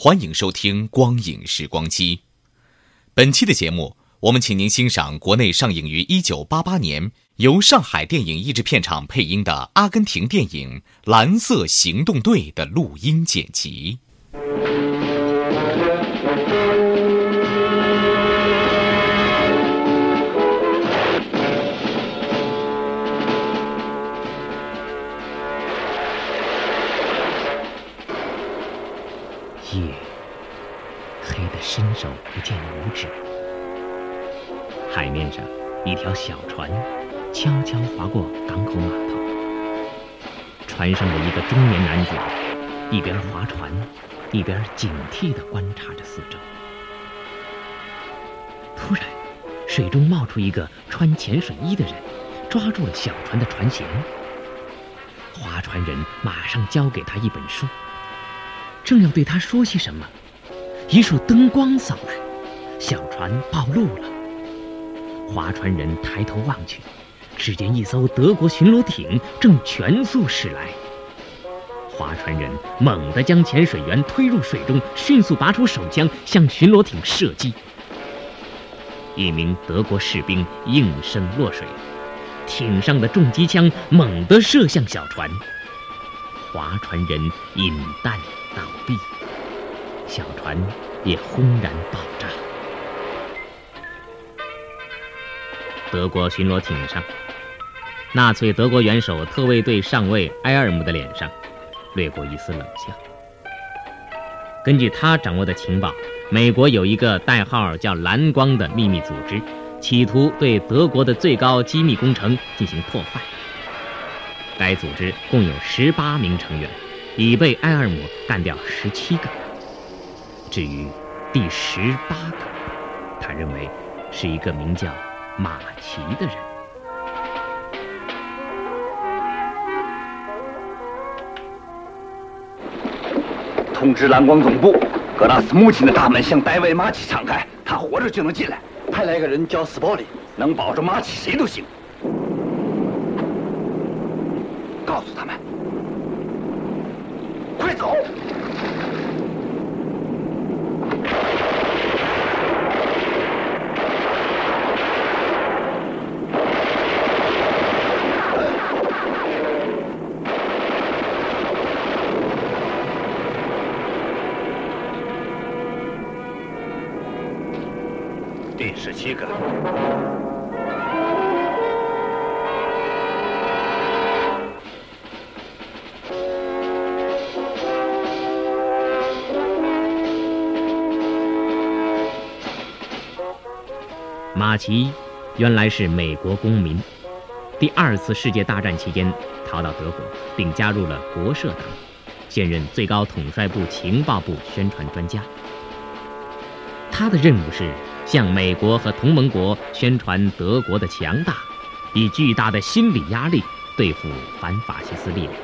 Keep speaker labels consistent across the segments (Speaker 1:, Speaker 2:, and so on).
Speaker 1: 欢迎收听《光影时光机》。本期的节目，我们请您欣赏国内上映于一九八八年、由上海电影译制片厂配音的阿根廷电影《蓝色行动队》的录音剪辑。
Speaker 2: 伸手不见五指。海面上，一条小船悄悄划过港口码头。船上的一个中年男子，一边划船，一边警惕地观察着四周。突然，水中冒出一个穿潜水衣的人，抓住了小船的船舷。划船人马上交给他一本书。正要对他说些什么，一束灯光扫来，小船暴露了。划船人抬头望去，只见一艘德国巡逻艇正全速驶来。划船人猛地将潜水员推入水中，迅速拔出手枪向巡逻艇射击。一名德国士兵应声落水，艇上的重机枪猛地射向小船，划船人引弹。倒地，小船也轰然爆炸。德国巡逻艇上，纳粹德国元首特卫队上尉埃尔姆的脸上掠过一丝冷笑。根据他掌握的情报，美国有一个代号叫“蓝光”的秘密组织，企图对德国的最高机密工程进行破坏。该组织共有十八名成员。已被埃尔姆干掉十七个，至于第十八个，他认为是一个名叫马奇的人。
Speaker 3: 通知蓝光总部，格拉斯母亲的大门向戴维马奇敞开，他活着就能进来。派来一个人叫斯波里，能保住马奇谁都行。告诉他们。快走！第十七个。
Speaker 2: 马奇原来是美国公民，第二次世界大战期间逃到德国，并加入了国社党，现任最高统帅部情报部宣传专家。他的任务是向美国和同盟国宣传德国的强大，以巨大的心理压力对付反法西斯力量。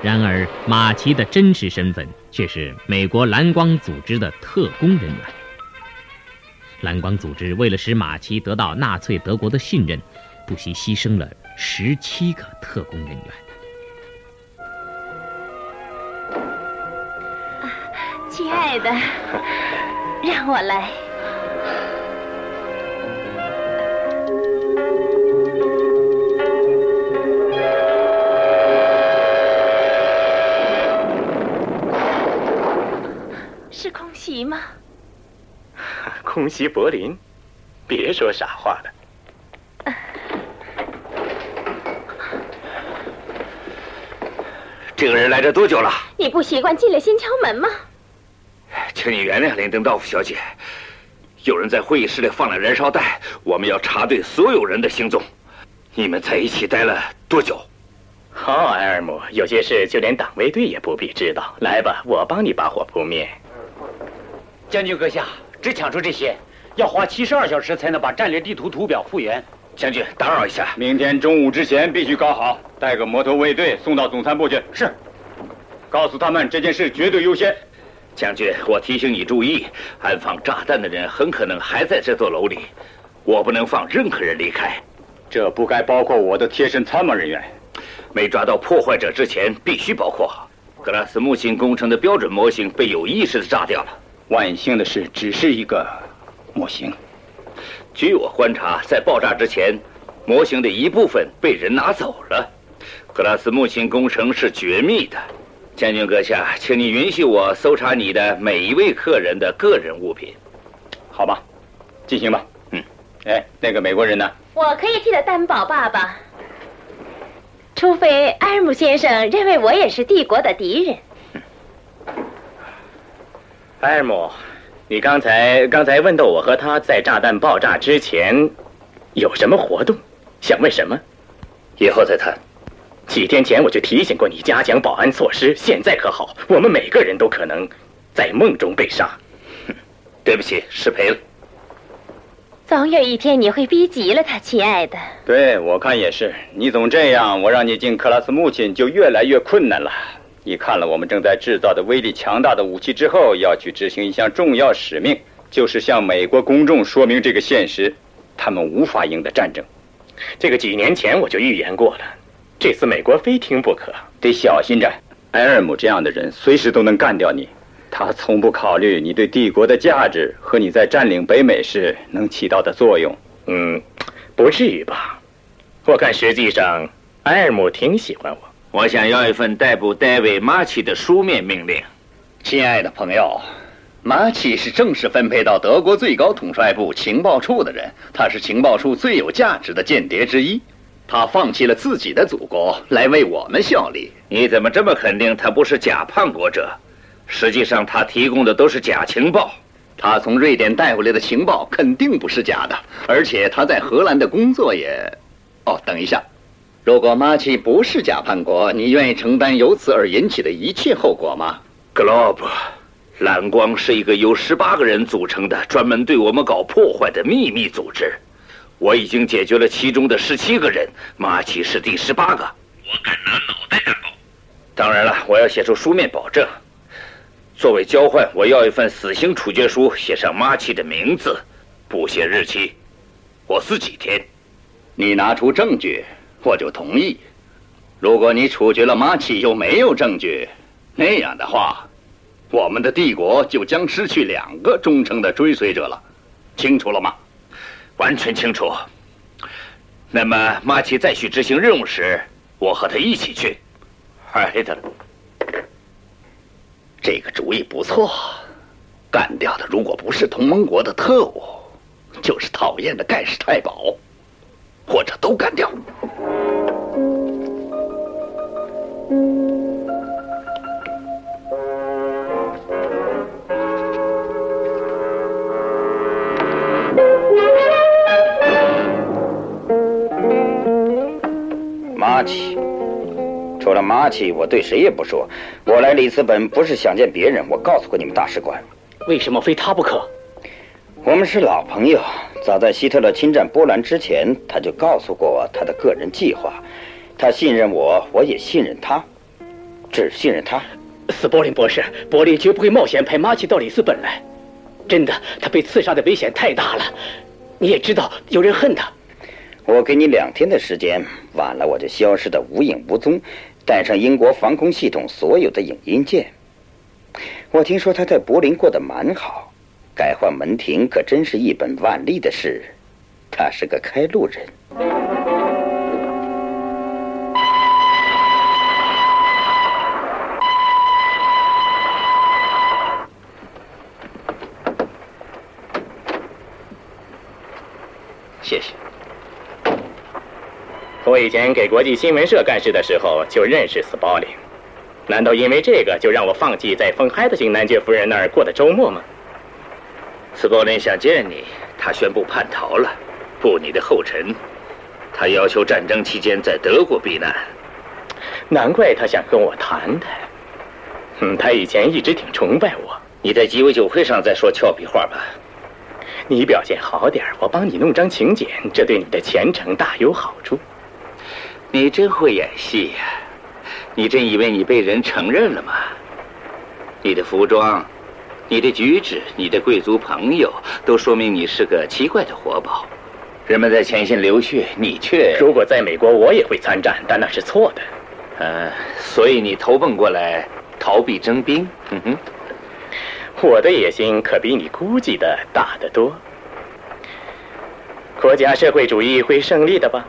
Speaker 2: 然而，马奇的真实身份却是美国蓝光组织的特工人员。蓝光组织为了使马奇得到纳粹德国的信任，不惜牺牲了十七个特工人员。
Speaker 4: 亲爱的，让我来。是空袭吗？
Speaker 5: 空袭柏林？别说傻话了。
Speaker 3: 这个人来这多久了？
Speaker 4: 你不习惯进来先敲门吗？
Speaker 3: 请你原谅林登道夫小姐。有人在会议室里放了燃烧弹，我们要查对所有人的行踪。你们在一起待了多久？
Speaker 5: 好，埃尔姆，有些事就连党卫队也不必知道。来吧，我帮你把火扑灭。
Speaker 6: 将军阁下，只抢出这些，要花七十二小时才能把战略地图图表复原。
Speaker 3: 将军，打扰一下，
Speaker 7: 明天中午之前必须搞好，带个摩托卫队送到总参部去。
Speaker 6: 是，
Speaker 7: 告诉他们这件事绝对优先。
Speaker 3: 将军，我提醒你注意，安放炸弹的人很可能还在这座楼里，我不能放任何人离开。
Speaker 7: 这不该包括我的贴身参谋人员。
Speaker 3: 没抓到破坏者之前，必须包括。格拉斯木星工程的标准模型被有意识的炸掉了。
Speaker 7: 万幸的是，只是一个模型。
Speaker 3: 据我观察，在爆炸之前，模型的一部分被人拿走了。格拉斯木星工程是绝密的。将军阁下，请你允许我搜查你的每一位客人的个人物品，
Speaker 7: 好吧？进行吧。
Speaker 3: 嗯。
Speaker 7: 哎，那个美国人呢？
Speaker 4: 我可以替他担保，爸爸。除非埃尔姆先生认为我也是帝国的敌人。
Speaker 5: 埃尔姆，你刚才刚才问到我和他在炸弹爆炸之前有什么活动，想问什么？
Speaker 3: 以后再谈。
Speaker 5: 几天前我就提醒过你加强保安措施，现在可好？我们每个人都可能在梦中被杀。
Speaker 3: 对不起，失陪了。
Speaker 4: 总有一天你会逼急了他，亲爱的。
Speaker 7: 对，我看也是。你总这样，我让你进克拉斯母亲就越来越困难了。你看了我们正在制造的威力强大的武器之后，要去执行一项重要使命，就是向美国公众说明这个现实：他们无法赢得战争。
Speaker 5: 这个几年前我就预言过了，这次美国非听不可，
Speaker 7: 得小心着。埃尔姆这样的人随时都能干掉你。他从不考虑你对帝国的价值和你在占领北美时能起到的作用。
Speaker 5: 嗯，不至于吧？我看实际上埃尔姆挺喜欢我。
Speaker 3: 我想要一份逮捕戴维·马奇的书面命令。
Speaker 8: 亲爱的朋友，马奇是正式分配到德国最高统帅部情报处的人，他是情报处最有价值的间谍之一。他放弃了自己的祖国来为我们效力。
Speaker 3: 你怎么这么肯定他不是假叛国者？实际上，他提供的都是假情报。
Speaker 8: 他从瑞典带回来的情报肯定不是假的，而且他在荷兰的工作也……哦，等一下，如果马奇不是假叛国，你愿意承担由此而引起的一切后果吗
Speaker 3: ？Globe，蓝光是一个由十八个人组成的、专门对我们搞破坏的秘密组织。我已经解决了其中的十七个人，马奇是第十八个。
Speaker 5: 我敢拿脑袋担保。
Speaker 3: 当然了，我要写出书面保证。作为交换，我要一份死刑处决书，写上马奇的名字，不写日期，我死几天。
Speaker 8: 你拿出证据，我就同意。如果你处决了马奇又没有证据，那样的话，我们的帝国就将失去两个忠诚的追随者了。清楚了吗？
Speaker 3: 完全清楚。那么马奇再去执行任务时，我和他一起去。
Speaker 8: 嗨的。这个主意不错，干掉的如果不是同盟国的特务，就是讨厌的盖世太保，或者都干掉。
Speaker 9: 马奇，除了马奇，我对谁也不说。我来里斯本不是想见别人，我告诉过你们大使馆。
Speaker 6: 为什么非他不可？
Speaker 9: 我们是老朋友，早在希特勒侵占波兰之前，他就告诉过我他的个人计划。他信任我，我也信任他，只信任他。
Speaker 6: 斯波林博士，伯林绝不会冒险派马奇到里斯本来。真的，他被刺杀的危险太大了。你也知道，有人恨他。
Speaker 9: 我给你两天的时间，晚了我就消失的无影无踪，带上英国防空系统所有的影音件。我听说他在柏林过得蛮好，改换门庭可真是一本万利的事。他是个开路人。
Speaker 8: 谢谢。
Speaker 5: 我以前给国际新闻社干事的时候就认识斯鲍林，难道因为这个就让我放弃在丰海德星男爵夫人那儿过的周末吗？
Speaker 3: 斯鲍林想见你，他宣布叛逃了，步你的后尘。他要求战争期间在德国避难。
Speaker 5: 难怪他想跟我谈谈。嗯，他以前一直挺崇拜我。
Speaker 3: 你在鸡尾酒会上再说俏皮话吧。
Speaker 5: 你表现好点我帮你弄张请柬，这对你的前程大有好处。
Speaker 3: 你真会演戏呀！你真以为你被人承认了吗？你的服装、你的举止、你的贵族朋友，都说明你是个奇怪的活宝。人们在前线流血，你却……
Speaker 5: 如果在美国，我也会参战，但那是错的。
Speaker 3: 呃，所以你投奔过来，逃避征兵。嗯哼。
Speaker 5: 我的野心可比你估计的大得多。国家社会主义会胜利的吧？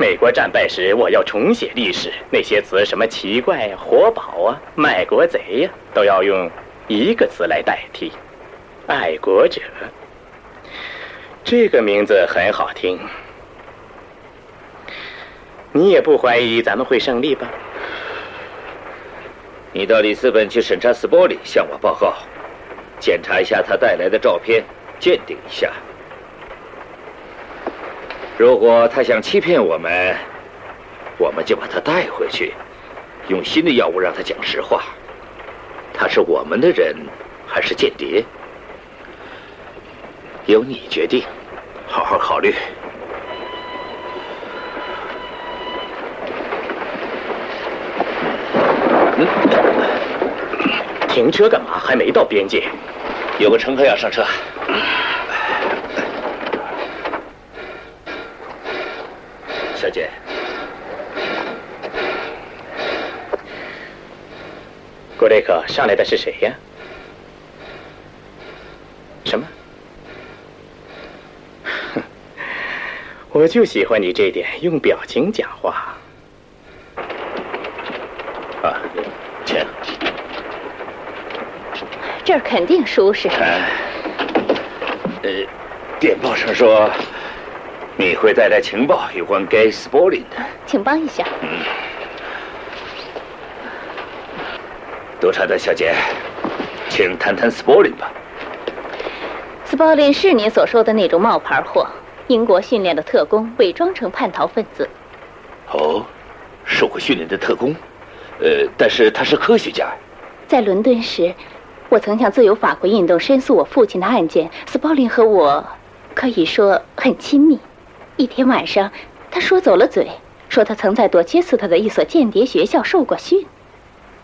Speaker 5: 美国战败时，我要重写历史。那些词，什么奇怪、活宝啊、卖国贼呀，都要用一个词来代替：爱国者。这个名字很好听。你也不怀疑咱们会胜利吧？
Speaker 3: 你到里斯本去审查斯波里，向我报告。检查一下他带来的照片，鉴定一下。如果他想欺骗我们，我们就把他带回去，用新的药物让他讲实话。他是我们的人，还是间谍？由你决定，好好考虑。
Speaker 5: 停车干嘛？还没到边界。
Speaker 3: 有个乘客要上车。小姐，
Speaker 5: 郭雷克，上来的是谁呀？什么？我就喜欢你这点，用表情讲话。
Speaker 3: 啊，请。
Speaker 4: 这儿肯定舒适。
Speaker 3: 呃，电报上说你会带来情报有关 Gay Spolin 的，
Speaker 4: 请帮一下。
Speaker 3: 嗯，督察的小姐，请谈谈 Spolin 吧。
Speaker 4: Spolin 是您所说的那种冒牌货，英国训练的特工，伪装成叛逃分子。
Speaker 3: 哦，受过训练的特工，呃，但是他是科学家。
Speaker 4: 在伦敦时。我曾向自由法国运动申诉我父亲的案件。斯鲍林和我可以说很亲密。一天晚上，他说走了嘴，说他曾在多切斯特的一所间谍学校受过训。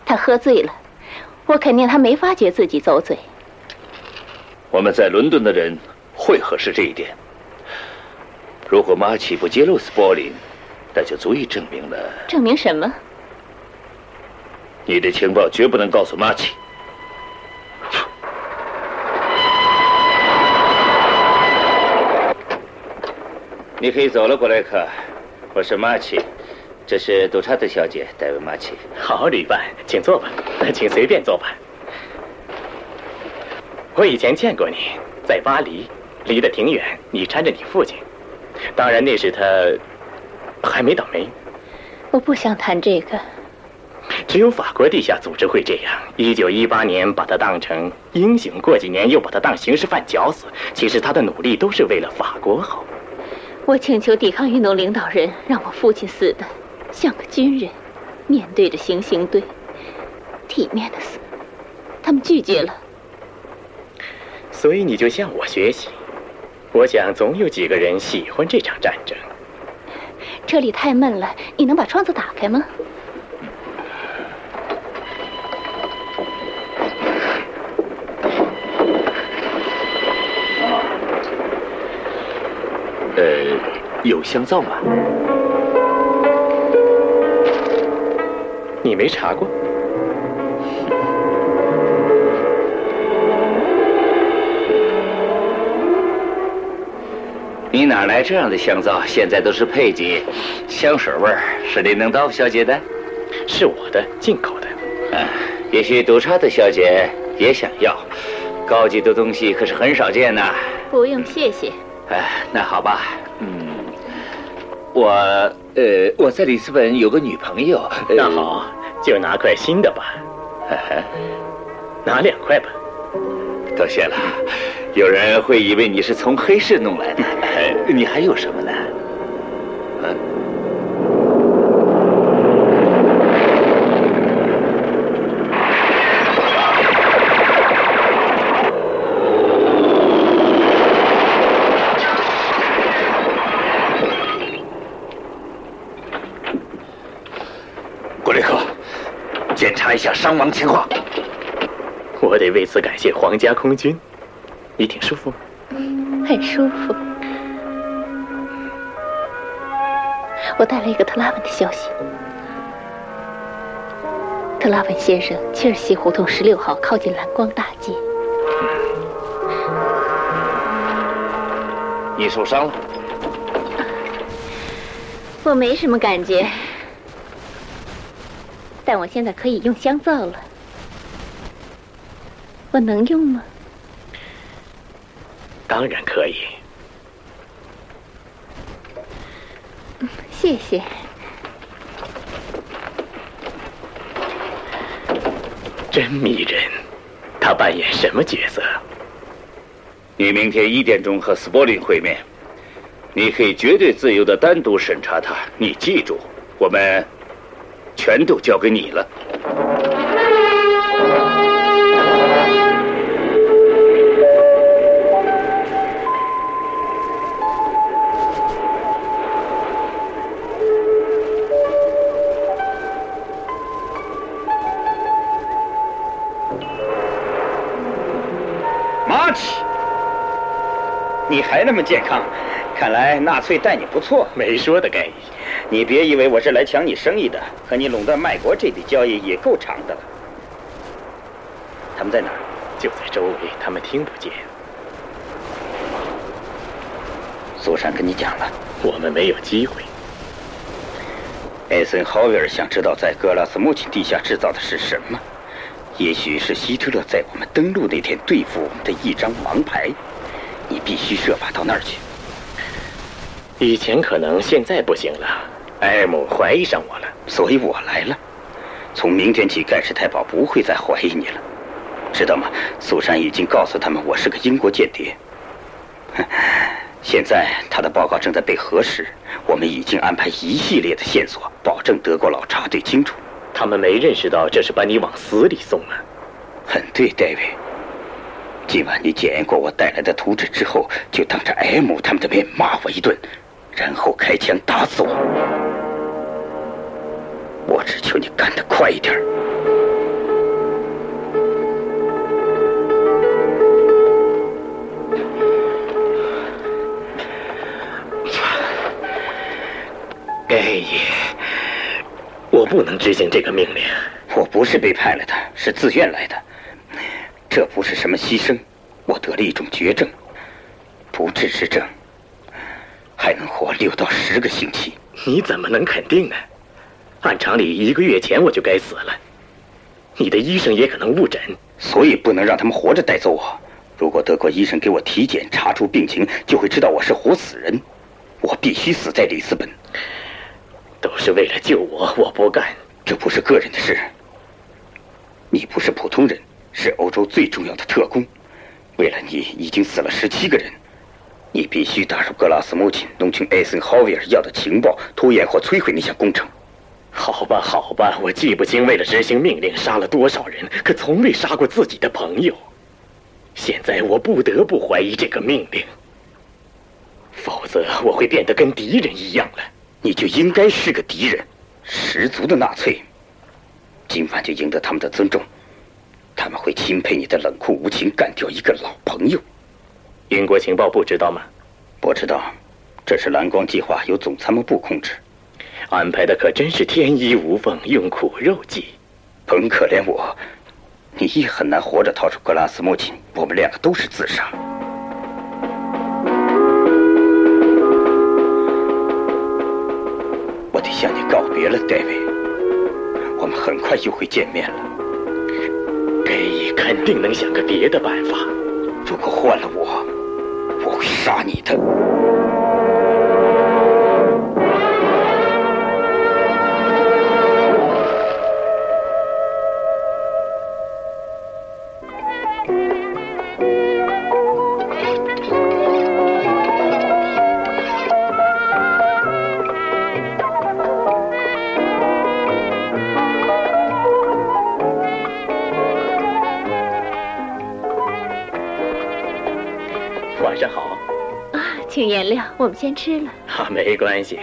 Speaker 4: 他喝醉了，我肯定他没发觉自己走嘴。
Speaker 3: 我们在伦敦的人会核实这一点。如果马奇不揭露斯波林，那就足以证明了。
Speaker 4: 证明什么？
Speaker 3: 你的情报绝不能告诉马奇。你可以走了，布莱克。我是马奇，这是杜查特小姐，戴维·马奇。
Speaker 5: 好，旅伴，请坐吧，请随便坐吧。我以前见过你，在巴黎，离得挺远。你搀着你父亲，当然那时他还没倒霉。
Speaker 4: 我不想谈这个。
Speaker 5: 只有法国地下组织会这样。一九一八年把他当成英雄，过几年又把他当刑事犯绞死。其实他的努力都是为了法国好。
Speaker 4: 我请求抵抗运动领导人让我父亲死的像个军人，面对着行刑队，体面的死。他们拒绝了。
Speaker 5: 所以你就向我学习。我想总有几个人喜欢这场战争。
Speaker 4: 这里太闷了，你能把窗子打开吗？
Speaker 3: 呃，有香皂吗？
Speaker 5: 你没查过？
Speaker 3: 你哪来这样的香皂？现在都是配给，香水味儿是林能道小姐的？
Speaker 5: 是我的，进口的。
Speaker 3: 嗯，也许督察的小姐也想要，高级的东西可是很少见呐。
Speaker 4: 不用谢谢。
Speaker 3: 哎，那好吧，嗯我呃，我在里斯本有个女朋友。
Speaker 5: 那好，就拿块新的吧。拿两块吧。
Speaker 3: 多谢了。有人会以为你是从黑市弄来的。你还有什么呢？
Speaker 8: 一下伤亡情况，
Speaker 5: 我得为此感谢皇家空军。你挺舒服吗？
Speaker 4: 很舒服。我带了一个特拉文的消息。特拉文先生，切尔西胡同十六号，靠近蓝光大街。
Speaker 8: 你受伤了？
Speaker 4: 我没什么感觉。但我现在可以用香皂了，我能用吗？
Speaker 5: 当然可以。
Speaker 4: 谢谢。
Speaker 5: 真迷人，他扮演什么角色？
Speaker 3: 你明天一点钟和斯波林会面，你可以绝对自由的单独审查他。你记住，我们。全都交给你了，
Speaker 9: 马奇，你还那么健康，看来纳粹待你不错。
Speaker 5: 没说的，盖伊。
Speaker 9: 你别以为我是来抢你生意的，和你垄断卖国这笔交易也够长的了。他们在哪儿？
Speaker 5: 就在周围，他们听不见。
Speaker 9: 苏珊跟你讲了，
Speaker 5: 我们没有机会。
Speaker 9: 艾森豪威尔想知道在格拉斯穆钦地下制造的是什么？也许是希特勒在我们登陆那天对付我们的一张王牌。你必须设法到那儿去。
Speaker 5: 以前可能，现在不行了。埃尔姆怀疑上我了，
Speaker 9: 所以我来了。从明天起，盖世太保不会再怀疑你了，知道吗？苏珊已经告诉他们我是个英国间谍。现在他的报告正在被核实，我们已经安排一系列的线索，保证德国佬查对清楚。
Speaker 5: 他们没认识到这是把你往死里送啊！
Speaker 9: 很对，戴维。今晚你检验过我带来的图纸之后，就当着 M 他们的面骂我一顿，然后开枪打死。我快一点。
Speaker 5: 盖伊，我不能执行这个命令。
Speaker 9: 我不是被派来的，是自愿来的。这不是什么牺牲。我得了一种绝症，不治之症，还能活六到十个星期。
Speaker 5: 你怎么能肯定呢？按常理，一个月前我就该死了。你的医生也可能误诊，
Speaker 9: 所以不能让他们活着带走我。如果德国医生给我体检查出病情，就会知道我是活死人。我必须死在里斯本。
Speaker 5: 都是为了救我，我不干。
Speaker 9: 这不是个人的事。你不是普通人，是欧洲最重要的特工。为了你，已经死了十七个人。你必须打入格拉斯穆钦，弄清艾森豪威尔要的情报，拖延或摧毁那项工程。
Speaker 5: 好吧，好吧，我记不清为了执行命令杀了多少人，可从未杀过自己的朋友。现在我不得不怀疑这个命令，否则我会变得跟敌人一样了。
Speaker 9: 你就应该是个敌人，十足的纳粹。今晚就赢得他们的尊重，他们会钦佩你的冷酷无情，干掉一个老朋友。
Speaker 5: 英国情报部知道吗？
Speaker 9: 不知道，这是蓝光计划，由总参谋部控制。
Speaker 5: 安排的可真是天衣无缝，用苦肉计。
Speaker 9: 甭可怜我，你也很难活着逃出格拉斯穆钦。我们两个都是自杀。我得向你告别了，戴维。我们很快就会见面了。
Speaker 5: 盖伊肯定能想个别的办法。
Speaker 9: 如果换了我，我会杀你的。
Speaker 4: 请原谅，我们先吃了。
Speaker 5: 啊，没关系。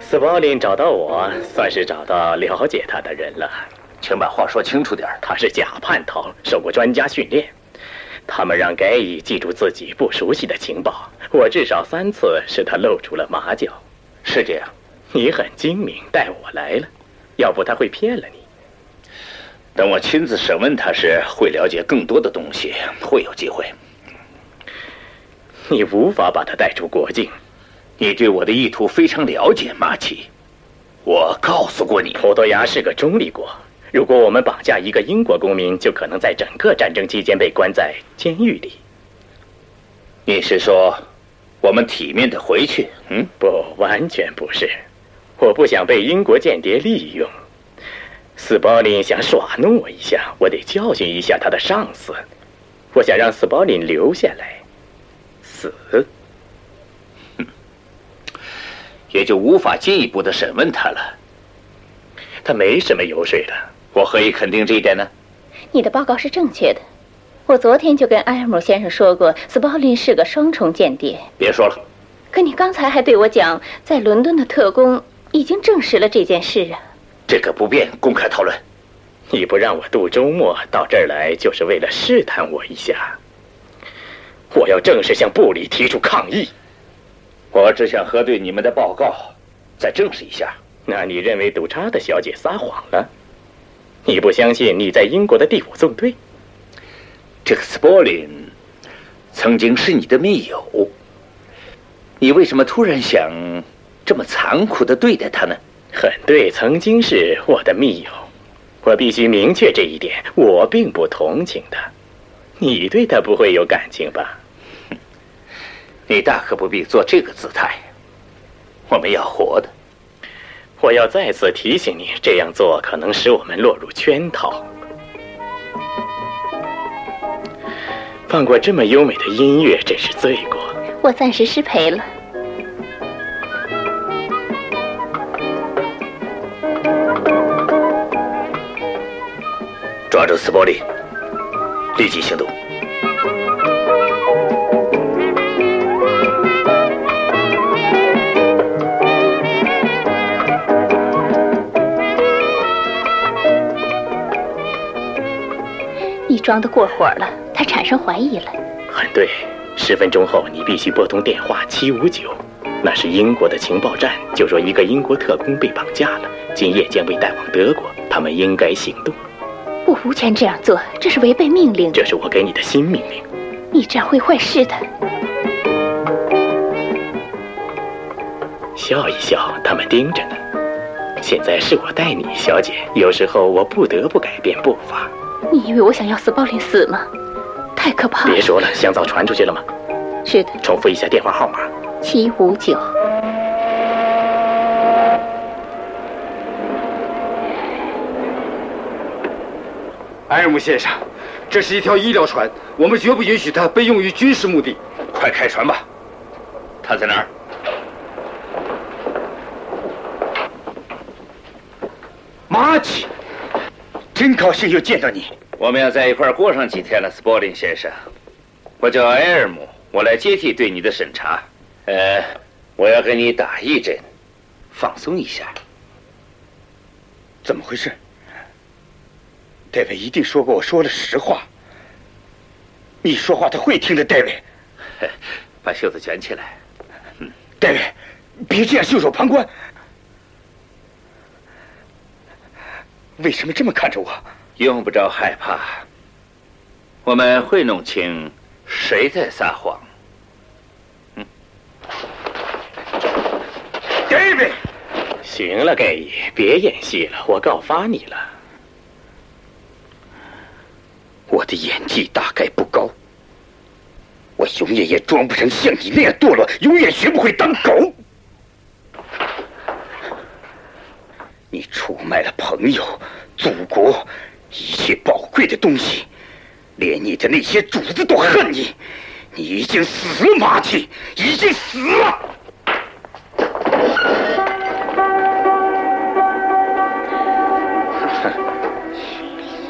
Speaker 5: 斯保林找到我，算是找到了解他的人了。
Speaker 3: 请把话说清楚点
Speaker 5: 他是假叛逃，受过专家训练。他们让盖伊记住自己不熟悉的情报，我至少三次使他露出了马脚。
Speaker 3: 是这样，
Speaker 5: 你很精明，带我来了，要不他会骗了你。
Speaker 3: 等我亲自审问他时，会了解更多的东西，会有机会。
Speaker 5: 你无法把他带出国境。
Speaker 3: 你对我的意图非常了解，马奇。我告诉过你，
Speaker 5: 葡萄牙是个中立国。如果我们绑架一个英国公民，就可能在整个战争期间被关在监狱里。
Speaker 3: 你是说，我们体面的回去？
Speaker 5: 嗯，不，完全不是。我不想被英国间谍利用。斯保林想耍弄我一下，我得教训一下他的上司。我想让斯保林留下来，死。
Speaker 3: 也就无法进一步的审问他了。
Speaker 5: 他没什么油水的，
Speaker 3: 我何以肯定这一点呢？
Speaker 4: 你的报告是正确的。我昨天就跟埃尔姆先生说过，斯鲍林是个双重间谍。
Speaker 3: 别说了。
Speaker 4: 可你刚才还对我讲，在伦敦的特工已经证实了这件事啊。
Speaker 3: 这个不便公开讨论。
Speaker 5: 你不让我度周末到这儿来，就是为了试探我一下。我要正式向部里提出抗议。
Speaker 3: 我只想核对你们的报告，再证实一下。
Speaker 5: 那你认为杜查的小姐撒谎了？你不相信你在英国的第五纵队？
Speaker 3: 这个斯波林曾经是你的密友，你为什么突然想这么残酷的对待他呢？
Speaker 5: 很对，曾经是我的密友，我必须明确这一点。我并不同情他，你对他不会有感情吧？
Speaker 3: 你大可不必做这个姿态。我们要活的。
Speaker 5: 我要再次提醒你，这样做可能使我们落入圈套。放过这么优美的音乐，真是罪过。
Speaker 4: 我暂时失陪了。
Speaker 3: 抓住斯伯利，立即行动。
Speaker 4: 你装的过火了，他产生怀疑了。
Speaker 5: 很对，十分钟后你必须拨通电话七五九，那是英国的情报站，就说一个英国特工被绑架了，今夜将被带往德国，他们应该行动。
Speaker 4: 我无权这样做，这是违背命令。
Speaker 5: 这是我给你的新命令。
Speaker 4: 你这样会坏事的。
Speaker 5: 笑一笑，他们盯着呢。现在是我带你，小姐。有时候我不得不改变步伐。
Speaker 4: 你以为我想要斯鲍林死吗？太可怕了！
Speaker 5: 别说了，香皂传出去了吗？
Speaker 4: 是的。
Speaker 5: 重复一下电话号码：
Speaker 4: 七五九。
Speaker 10: 埃尔姆先生，这是一条医疗船，我们绝不允许它被用于军事目的。
Speaker 3: 快开船吧！他在哪儿？
Speaker 10: 马奇。真高兴又见到你。
Speaker 3: 我们要在一块过上几天了，斯波林先生。我叫埃尔姆，我来接替对你的审查。呃，我要给你打一针，放松一下。
Speaker 10: 怎么回事？戴维一定说过我说了实话。你说话他会听的，戴维。
Speaker 3: 把袖子卷起来。
Speaker 10: 戴维，别这样袖手旁观。为什么这么看着我？
Speaker 3: 用不着害怕，我们会弄清谁在撒谎。
Speaker 10: 嗯，David，
Speaker 5: 行了，盖伊，别演戏了，我告发你了。
Speaker 10: 我的演技大概不高，我永远也装不成像你那样堕落，永远学不会当狗。你出卖了朋友、祖国，一切宝贵的东西，连你的那些主子都恨你。你已经死了，马蒂，已经死了。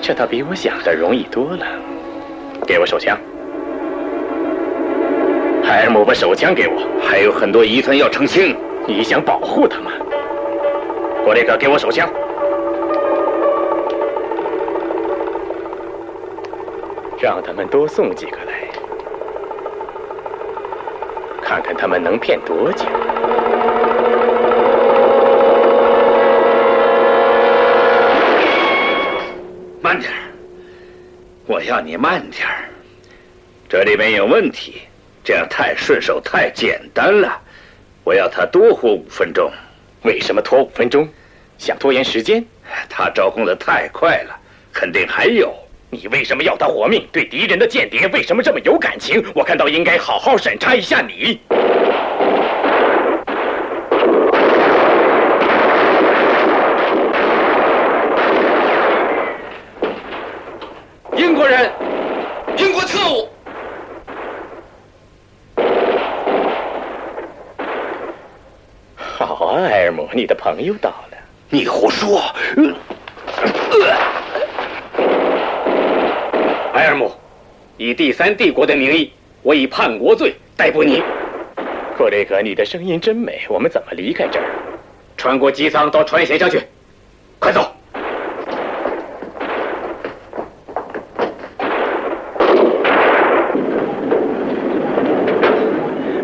Speaker 5: 这倒比我想的容易多了。给我手枪。海尔姆把手枪给我，
Speaker 3: 还有很多疑团要澄清。
Speaker 5: 你想保护他吗？过来，个，给我手枪。让他们多送几个来，看看他们能骗多久。
Speaker 3: 慢点我要你慢点这里面有问题，这样太顺手太简单了。我要他多活五分钟。
Speaker 5: 为什么拖五分钟？想拖延时间？
Speaker 3: 他招供的太快了，肯定还有。
Speaker 5: 你为什么要他活命？对敌人的间谍为什么这么有感情？我看到应该好好审查一下你。
Speaker 6: 英国人，英国特务。
Speaker 5: 好啊，埃尔姆，你的朋友到了。
Speaker 3: 你胡说！
Speaker 6: 埃尔姆，以第三帝国的名义，我以叛国罪逮捕你。
Speaker 5: 克雷格，你的声音真美。我们怎么离开这儿？
Speaker 6: 穿过机舱到船舷上去，快走！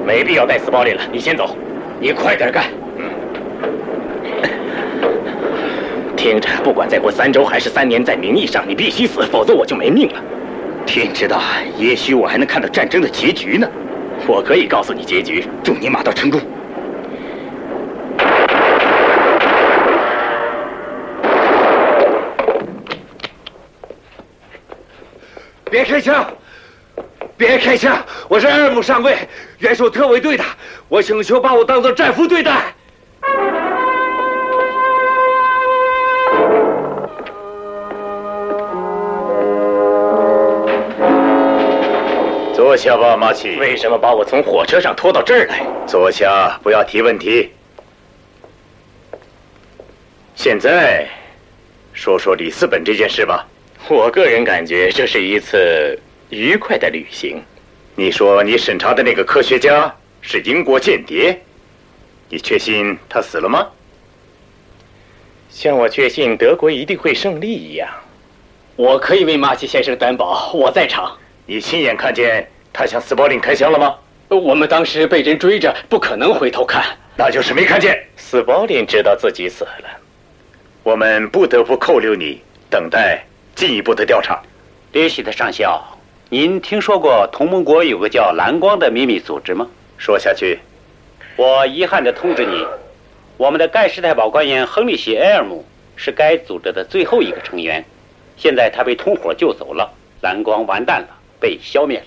Speaker 5: 没必要带斯包里了，你先走。
Speaker 6: 你快点干。
Speaker 5: 听着，不管再过三周还是三年，在名义上你必须死，否则我就没命了。
Speaker 9: 天知道，也许我还能看到战争的结局呢。
Speaker 5: 我可以告诉你结局，
Speaker 9: 祝你马到成功。
Speaker 3: 别开枪！别开枪！我是埃尔姆上尉，元首特卫队的，我请求把我当做战俘对待。
Speaker 11: 坐下吧，马奇。
Speaker 5: 为什么把我从火车上拖到这儿来？
Speaker 11: 坐下，不要提问题。现在，说说里斯本这件事吧。
Speaker 5: 我个人感觉这是一次愉快的旅行。
Speaker 11: 你说你审查的那个科学家是英国间谍，你确信他死了吗？
Speaker 5: 像我确信德国一定会胜利一样。
Speaker 6: 我可以为马奇先生担保，我在场。
Speaker 11: 你亲眼看见他向斯波林开枪了吗？
Speaker 6: 我们当时被人追着，不可能回头看。
Speaker 11: 那就是没看见。
Speaker 5: 斯波林知道自己死了，
Speaker 11: 我们不得不扣留你，等待进一步的调查。
Speaker 12: 列席的上校，您听说过同盟国有个叫蓝光的秘密组织吗？
Speaker 11: 说下去。
Speaker 12: 我遗憾地通知你，我们的盖世太保官员亨利希·埃尔姆是该组织的最后一个成员，现在他被同伙救走了，蓝光完蛋了。被消灭了。